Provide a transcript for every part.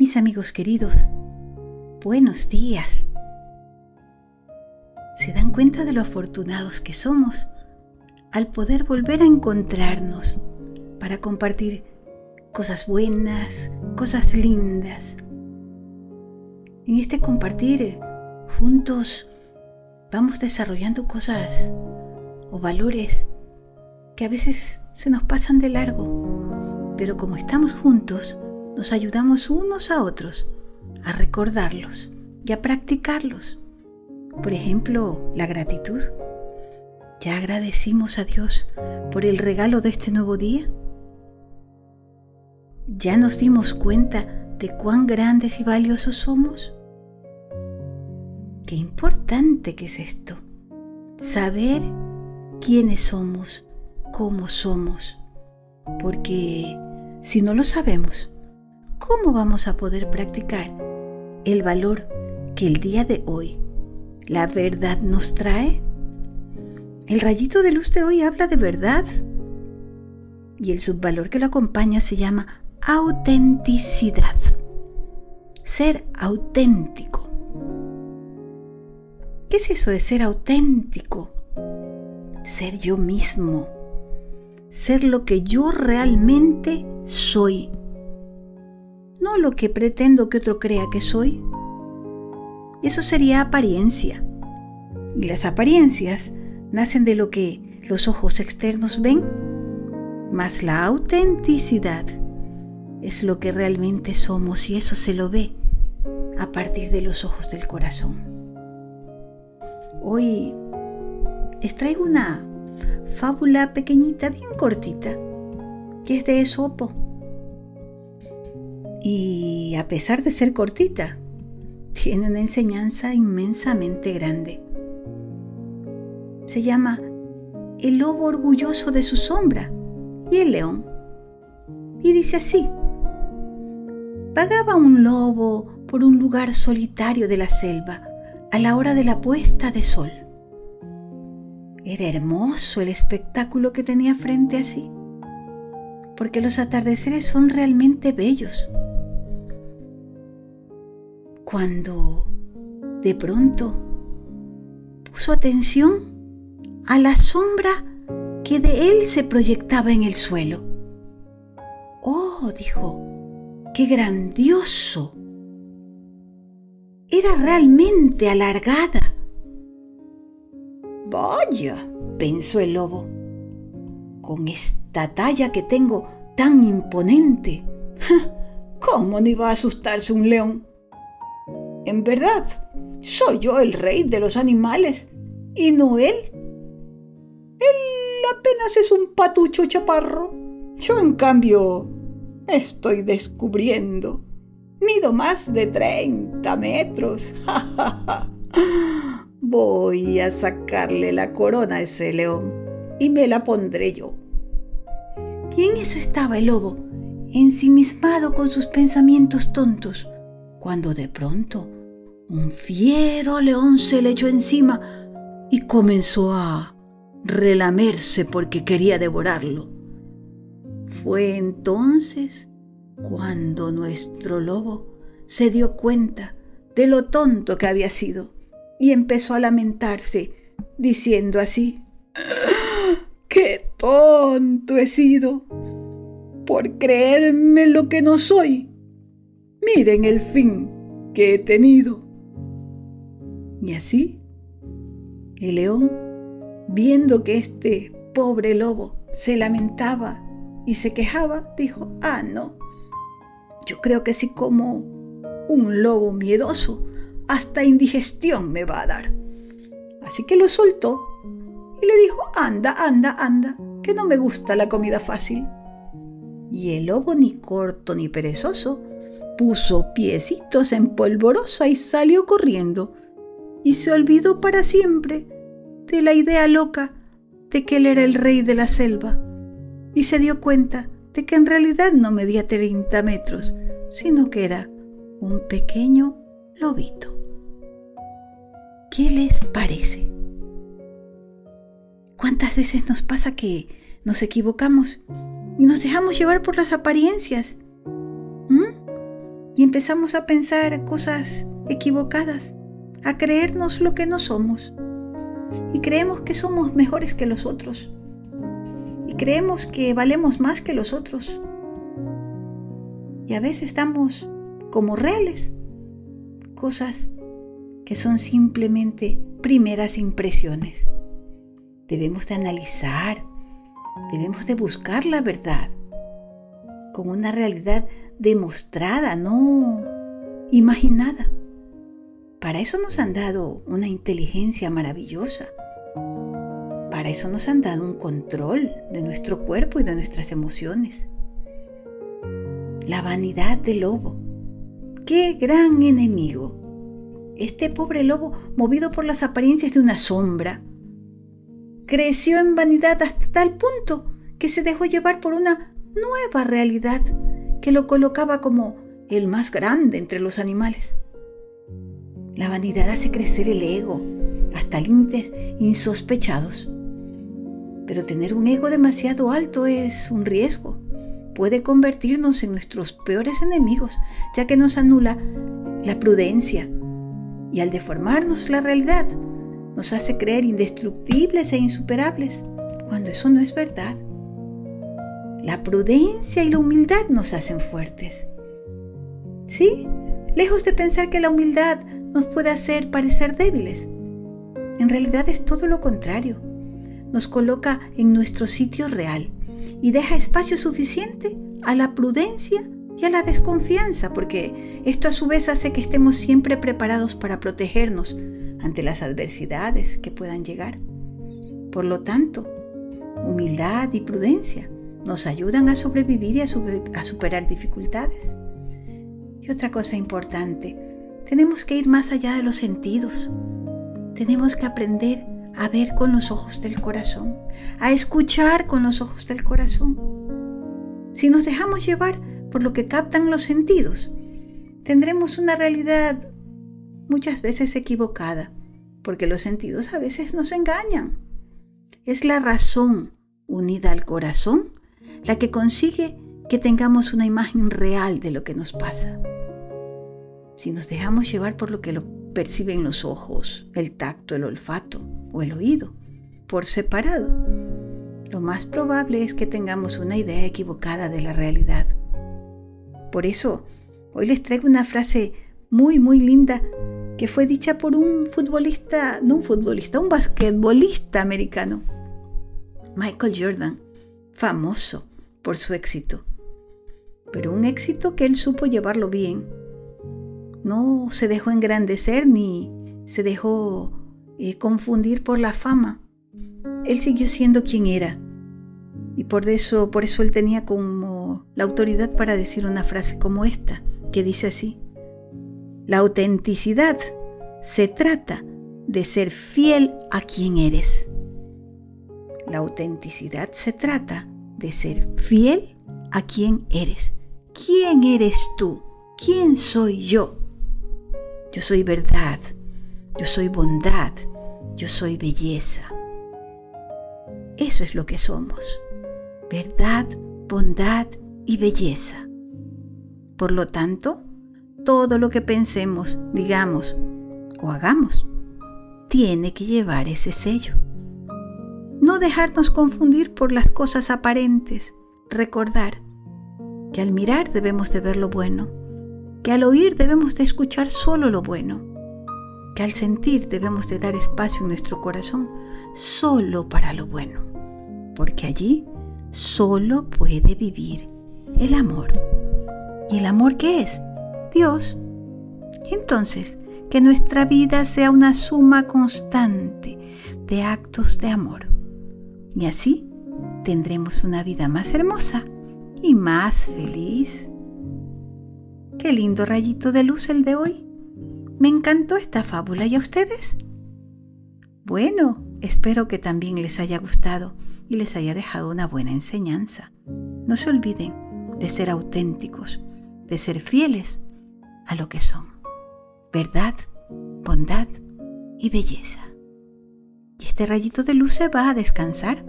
Mis amigos queridos, buenos días. ¿Se dan cuenta de lo afortunados que somos al poder volver a encontrarnos para compartir cosas buenas, cosas lindas? En este compartir juntos vamos desarrollando cosas o valores que a veces se nos pasan de largo, pero como estamos juntos, nos ayudamos unos a otros a recordarlos y a practicarlos. Por ejemplo, la gratitud. ¿Ya agradecimos a Dios por el regalo de este nuevo día? ¿Ya nos dimos cuenta de cuán grandes y valiosos somos? Qué importante que es esto. Saber quiénes somos, cómo somos. Porque si no lo sabemos, ¿cómo vamos a poder practicar el valor que el día de hoy la verdad nos trae? El rayito de luz de hoy habla de verdad y el subvalor que lo acompaña se llama autenticidad. Ser auténtico. ¿Qué es eso de ser auténtico? Ser yo mismo. Ser lo que yo realmente soy no lo que pretendo que otro crea que soy. Eso sería apariencia. Y las apariencias nacen de lo que los ojos externos ven, mas la autenticidad es lo que realmente somos y eso se lo ve a partir de los ojos del corazón. Hoy les traigo una fábula pequeñita, bien cortita, que es de Esopo y a pesar de ser cortita, tiene una enseñanza inmensamente grande. Se llama El lobo orgulloso de su sombra y el león. Y dice así, Pagaba un lobo por un lugar solitario de la selva a la hora de la puesta de sol. Era hermoso el espectáculo que tenía frente a sí, porque los atardeceres son realmente bellos cuando de pronto puso atención a la sombra que de él se proyectaba en el suelo. Oh, dijo, qué grandioso. Era realmente alargada. Vaya, pensó el lobo, con esta talla que tengo tan imponente, ¿cómo no iba a asustarse un león? En verdad, soy yo el rey de los animales y no él. Él apenas es un patucho chaparro. Yo, en cambio, estoy descubriendo. Mido más de 30 metros. Voy a sacarle la corona a ese león y me la pondré yo. Y en eso estaba el lobo, ensimismado con sus pensamientos tontos, cuando de pronto un fiero león se le echó encima y comenzó a relamerse porque quería devorarlo. Fue entonces cuando nuestro lobo se dio cuenta de lo tonto que había sido y empezó a lamentarse, diciendo así, ¡Qué tonto he sido! Por creerme lo que no soy. Miren el fin que he tenido. Y así, el león, viendo que este pobre lobo se lamentaba y se quejaba, dijo, ah, no, yo creo que si como un lobo miedoso, hasta indigestión me va a dar. Así que lo soltó y le dijo, anda, anda, anda, que no me gusta la comida fácil. Y el lobo ni corto ni perezoso puso piecitos en polvorosa y salió corriendo y se olvidó para siempre de la idea loca de que él era el rey de la selva y se dio cuenta de que en realidad no medía 30 metros, sino que era un pequeño lobito. ¿Qué les parece? ¿Cuántas veces nos pasa que nos equivocamos y nos dejamos llevar por las apariencias? ¿Mm? y empezamos a pensar cosas equivocadas, a creernos lo que no somos. Y creemos que somos mejores que los otros. Y creemos que valemos más que los otros. Y a veces estamos como reales. Cosas que son simplemente primeras impresiones. Debemos de analizar, debemos de buscar la verdad con una realidad demostrada, no imaginada. Para eso nos han dado una inteligencia maravillosa. Para eso nos han dado un control de nuestro cuerpo y de nuestras emociones. La vanidad del lobo. ¡Qué gran enemigo! Este pobre lobo, movido por las apariencias de una sombra, creció en vanidad hasta tal punto que se dejó llevar por una nueva realidad que lo colocaba como el más grande entre los animales. La vanidad hace crecer el ego hasta límites insospechados. Pero tener un ego demasiado alto es un riesgo. Puede convertirnos en nuestros peores enemigos, ya que nos anula la prudencia y al deformarnos la realidad nos hace creer indestructibles e insuperables, cuando eso no es verdad. La prudencia y la humildad nos hacen fuertes. ¿Sí? Lejos de pensar que la humildad nos puede hacer parecer débiles. En realidad es todo lo contrario. Nos coloca en nuestro sitio real y deja espacio suficiente a la prudencia y a la desconfianza, porque esto a su vez hace que estemos siempre preparados para protegernos ante las adversidades que puedan llegar. Por lo tanto, humildad y prudencia nos ayudan a sobrevivir y a, superar dificultades. Y otra cosa importante, tenemos que ir más allá de los sentidos. Tenemos que aprender a ver con los ojos del corazón, a escuchar con los ojos del corazón. Si nos dejamos llevar por lo que captan los sentidos, tendremos una realidad muchas veces equivocada, porque los sentidos a veces nos engañan. Es la razón unida al corazón la que consigue que tengamos una imagen real de lo que nos pasa. Si nos dejamos llevar por lo que lo perciben los ojos, el tacto, el olfato o el oído, por separado, lo más probable es que tengamos una idea equivocada de la realidad. Por eso, hoy les traigo una frase muy, muy linda que fue dicha por un futbolista, no un futbolista, un basquetbolista americano, Michael Jordan, famoso por su éxito, pero un éxito que él supo llevarlo bien. No se dejó engrandecer ni se dejó eh, confundir por la fama. Él siguió siendo quien era. Y por eso, por eso él tenía como la autoridad para decir una frase como esta, que dice así: La autenticidad se trata de ser fiel a quien eres. La autenticidad se trata de ser fiel a quien eres. ¿Quién eres tú? ¿Quién soy yo? Yo soy verdad, yo soy bondad, yo soy belleza. Eso es lo que somos. Verdad, bondad y belleza. Por lo tanto, todo lo que pensemos, digamos o hagamos, tiene que llevar ese sello. No dejarnos confundir por las cosas aparentes. Recordar que al mirar debemos de ver lo bueno, que al oír debemos de escuchar solo lo bueno, que al sentir debemos de dar espacio en nuestro corazón solo para lo bueno, porque allí solo puede vivir el amor. ¿Y el amor qué es? Dios. Entonces, que nuestra vida sea una suma constante de actos de amor y así tendremos una vida más hermosa y más feliz. Qué lindo rayito de luz el de hoy. Me encantó esta fábula. ¿Y a ustedes? Bueno, espero que también les haya gustado y les haya dejado una buena enseñanza. No se olviden de ser auténticos, de ser fieles a lo que son. Verdad, bondad y belleza. Y este rayito de luz se va a descansar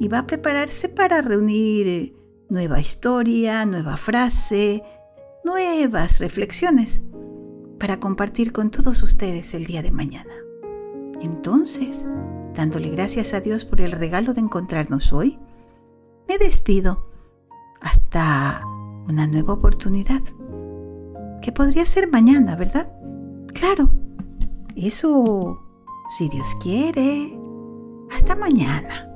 y va a prepararse para reunir eh, nueva historia, nueva frase, nuevas reflexiones para compartir con todos ustedes el día de mañana. Entonces, dándole gracias a Dios por el regalo de encontrarnos hoy, me despido hasta una nueva oportunidad, que podría ser mañana, ¿verdad? Claro, eso, si Dios quiere, hasta mañana.